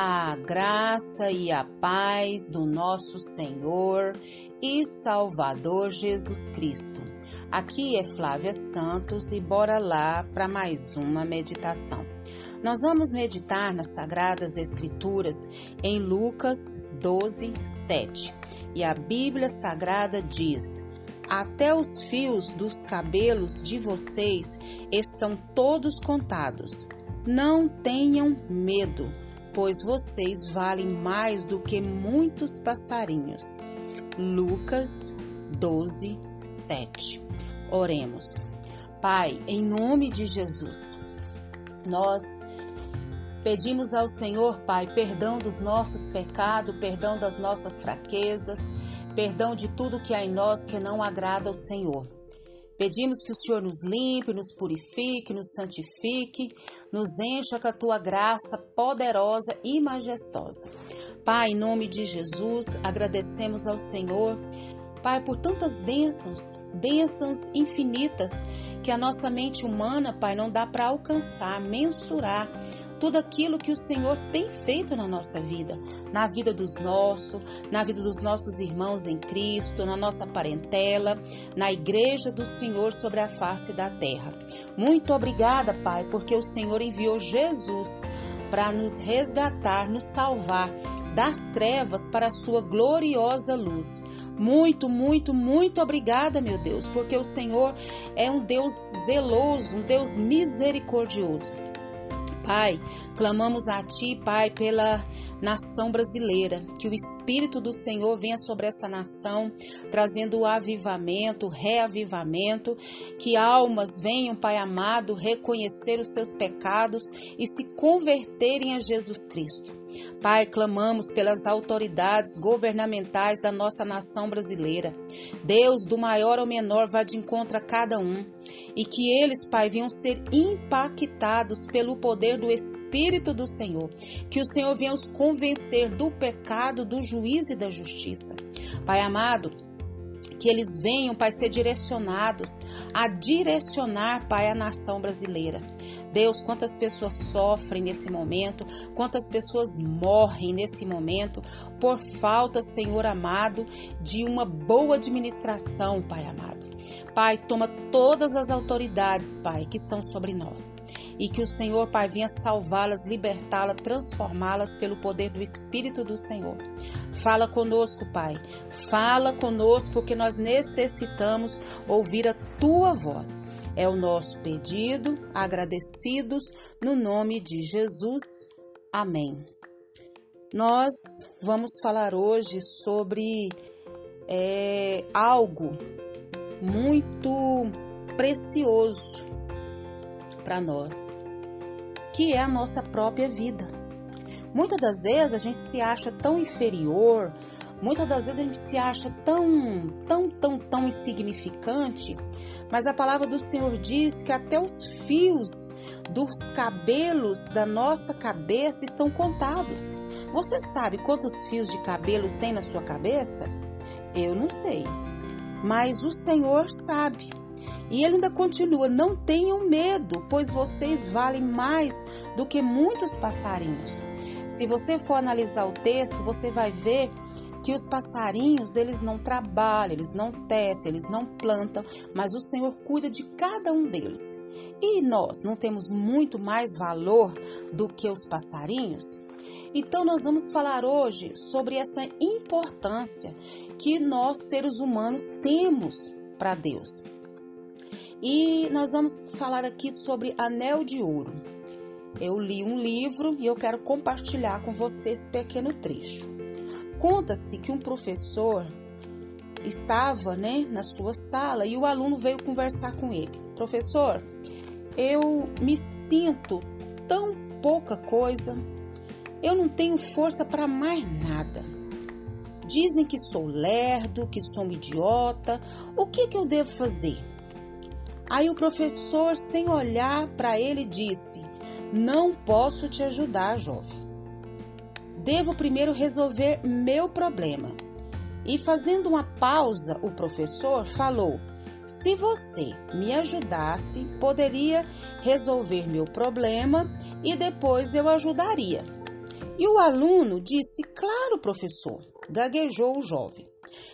a graça e a paz do nosso Senhor e Salvador Jesus Cristo. Aqui é Flávia Santos e bora lá para mais uma meditação. Nós vamos meditar nas Sagradas Escrituras em Lucas 12, 7. E a Bíblia Sagrada diz: Até os fios dos cabelos de vocês estão todos contados. Não tenham medo pois vocês valem mais do que muitos passarinhos. Lucas 12, 7. Oremos. Pai, em nome de Jesus, nós pedimos ao Senhor, Pai, perdão dos nossos pecados, perdão das nossas fraquezas, perdão de tudo que há em nós que não agrada ao Senhor. Pedimos que o Senhor nos limpe, nos purifique, nos santifique, nos encha com a tua graça poderosa e majestosa. Pai, em nome de Jesus, agradecemos ao Senhor, Pai, por tantas bênçãos, bênçãos infinitas que a nossa mente humana, Pai, não dá para alcançar, mensurar tudo aquilo que o Senhor tem feito na nossa vida, na vida dos nossos, na vida dos nossos irmãos em Cristo, na nossa parentela, na igreja do Senhor sobre a face da terra. Muito obrigada, Pai, porque o Senhor enviou Jesus para nos resgatar, nos salvar das trevas para a sua gloriosa luz. Muito, muito, muito obrigada, meu Deus, porque o Senhor é um Deus zeloso, um Deus misericordioso. Pai, clamamos a Ti, Pai, pela nação brasileira, que o Espírito do Senhor venha sobre essa nação, trazendo o avivamento, o reavivamento, que almas venham, Pai amado, reconhecer os seus pecados e se converterem a Jesus Cristo. Pai, clamamos pelas autoridades governamentais da nossa nação brasileira. Deus, do maior ao menor, vá de encontro a cada um e que eles, Pai, venham ser impactados pelo poder do Espírito do Senhor. Que o Senhor venha os convencer do pecado, do juízo e da justiça. Pai amado, que eles venham, Pai, ser direcionados a direcionar, Pai, a nação brasileira. Deus, quantas pessoas sofrem nesse momento, quantas pessoas morrem nesse momento por falta, Senhor amado, de uma boa administração, Pai amado. Pai, toma todas as autoridades, Pai, que estão sobre nós. E que o Senhor, Pai, venha salvá-las, libertá-las, transformá-las pelo poder do Espírito do Senhor. Fala conosco, Pai. Fala conosco, porque nós necessitamos ouvir a tua voz. É o nosso pedido, agradecidos, no nome de Jesus. Amém. Nós vamos falar hoje sobre é, algo muito precioso para nós, que é a nossa própria vida. Muitas das vezes a gente se acha tão inferior, muitas das vezes a gente se acha tão, tão, tão, tão insignificante, mas a palavra do Senhor diz que até os fios dos cabelos da nossa cabeça estão contados. Você sabe quantos fios de cabelo tem na sua cabeça? Eu não sei mas o Senhor sabe. E ele ainda continua: Não tenham medo, pois vocês valem mais do que muitos passarinhos. Se você for analisar o texto, você vai ver que os passarinhos, eles não trabalham, eles não tecem, eles não plantam, mas o Senhor cuida de cada um deles. E nós não temos muito mais valor do que os passarinhos? Então, nós vamos falar hoje sobre essa importância que nós, seres humanos, temos para Deus. E nós vamos falar aqui sobre anel de ouro. Eu li um livro e eu quero compartilhar com você esse pequeno trecho. Conta-se que um professor estava né, na sua sala e o aluno veio conversar com ele. Professor, eu me sinto tão pouca coisa, eu não tenho força para mais nada. Dizem que sou lerdo, que sou um idiota. O que, que eu devo fazer? Aí o professor, sem olhar para ele, disse: Não posso te ajudar, jovem. Devo primeiro resolver meu problema. E fazendo uma pausa, o professor falou: Se você me ajudasse, poderia resolver meu problema e depois eu ajudaria. E o aluno disse: Claro, professor, gaguejou o jovem.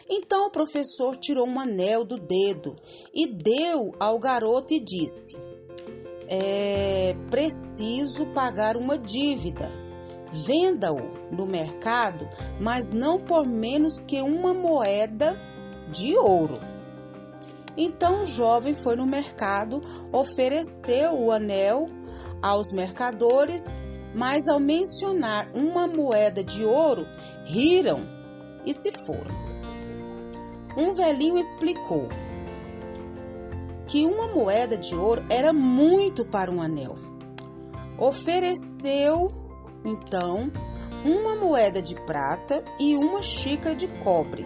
Então o professor tirou um anel do dedo e deu ao garoto e disse: É preciso pagar uma dívida. Venda-o no mercado, mas não por menos que uma moeda de ouro. Então o jovem foi no mercado, ofereceu o anel aos mercadores, mas ao mencionar uma moeda de ouro, riram e se foram. Um velhinho explicou que uma moeda de ouro era muito para um anel. Ofereceu, então, uma moeda de prata e uma xícara de cobre,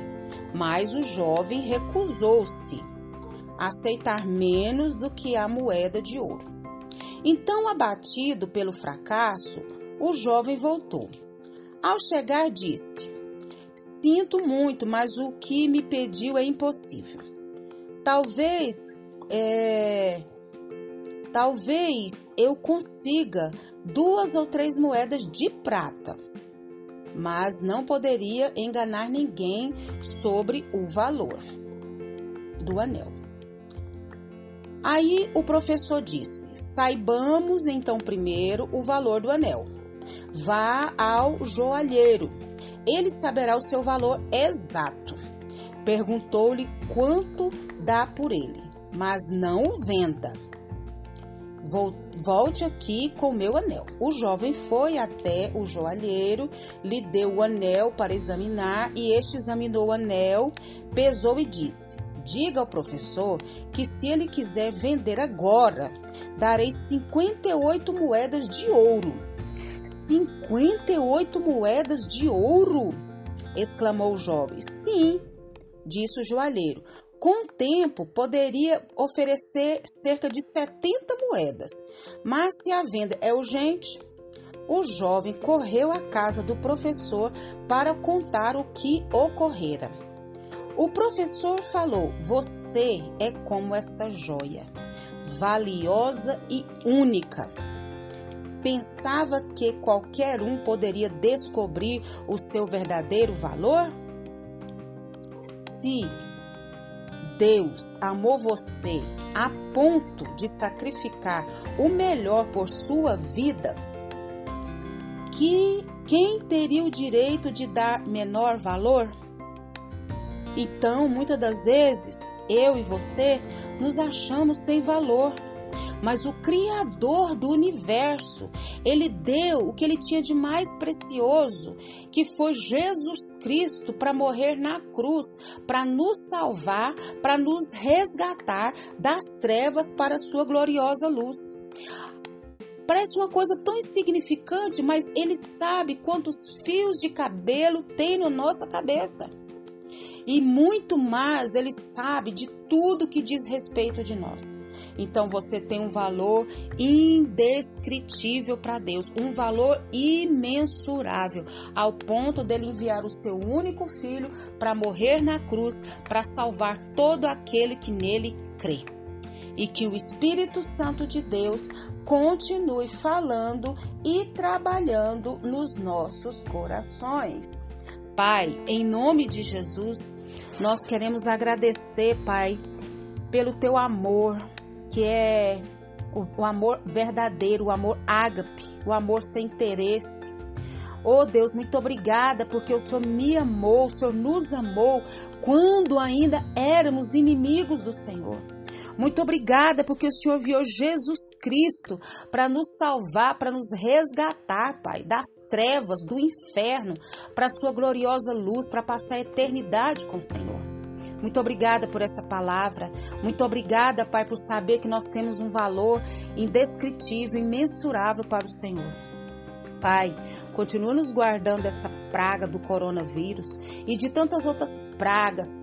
mas o jovem recusou-se a aceitar menos do que a moeda de ouro. Então, abatido pelo fracasso, o jovem voltou. Ao chegar, disse: Sinto muito, mas o que me pediu é impossível. Talvez, é, talvez eu consiga duas ou três moedas de prata, mas não poderia enganar ninguém sobre o valor do anel. Aí o professor disse: saibamos então primeiro o valor do anel. Vá ao joalheiro ele saberá o seu valor exato. Perguntou-lhe quanto dá por ele, mas não o venda. Volte aqui com meu anel. O jovem foi até o joalheiro, lhe deu o anel para examinar e este examinou o anel, pesou e disse: Diga ao professor que se ele quiser vender agora, darei 58 moedas de ouro 58 moedas de ouro! exclamou o jovem. Sim, disse o joalheiro. Com o tempo, poderia oferecer cerca de 70 moedas, mas se a venda é urgente, o jovem correu à casa do professor para contar o que ocorrera. O professor falou: Você é como essa joia, valiosa e única pensava que qualquer um poderia descobrir o seu verdadeiro valor? Se Deus amou você a ponto de sacrificar o melhor por sua vida, que quem teria o direito de dar menor valor? Então, muitas das vezes, eu e você nos achamos sem valor mas o Criador do universo, ele deu o que ele tinha de mais precioso, que foi Jesus Cristo para morrer na cruz, para nos salvar, para nos resgatar das trevas para a sua gloriosa luz. Parece uma coisa tão insignificante, mas ele sabe quantos fios de cabelo tem na nossa cabeça. E muito mais ele sabe de tudo que diz respeito de nós. Então você tem um valor indescritível para Deus, um valor imensurável, ao ponto dele enviar o seu único filho para morrer na cruz, para salvar todo aquele que nele crê. E que o Espírito Santo de Deus continue falando e trabalhando nos nossos corações. Pai, em nome de Jesus, nós queremos agradecer, Pai, pelo teu amor, que é o, amor verdadeiro, o amor ágape, o amor sem interesse. Oh Deus, muito obrigada porque o Senhor me amou, o Senhor nos amou quando ainda éramos inimigos do Senhor. Muito obrigada porque o Senhor enviou Jesus Cristo para nos salvar, para nos resgatar, Pai, das trevas, do inferno, para a sua gloriosa luz, para passar a eternidade com o Senhor. Muito obrigada por essa palavra. Muito obrigada, Pai, por saber que nós temos um valor indescritível, imensurável para o Senhor. Pai, continua nos guardando dessa praga do coronavírus e de tantas outras pragas,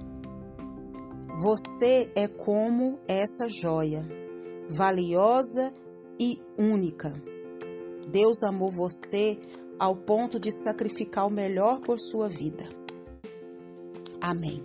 Você é como essa joia, valiosa e única. Deus amou você ao ponto de sacrificar o melhor por sua vida. Amém.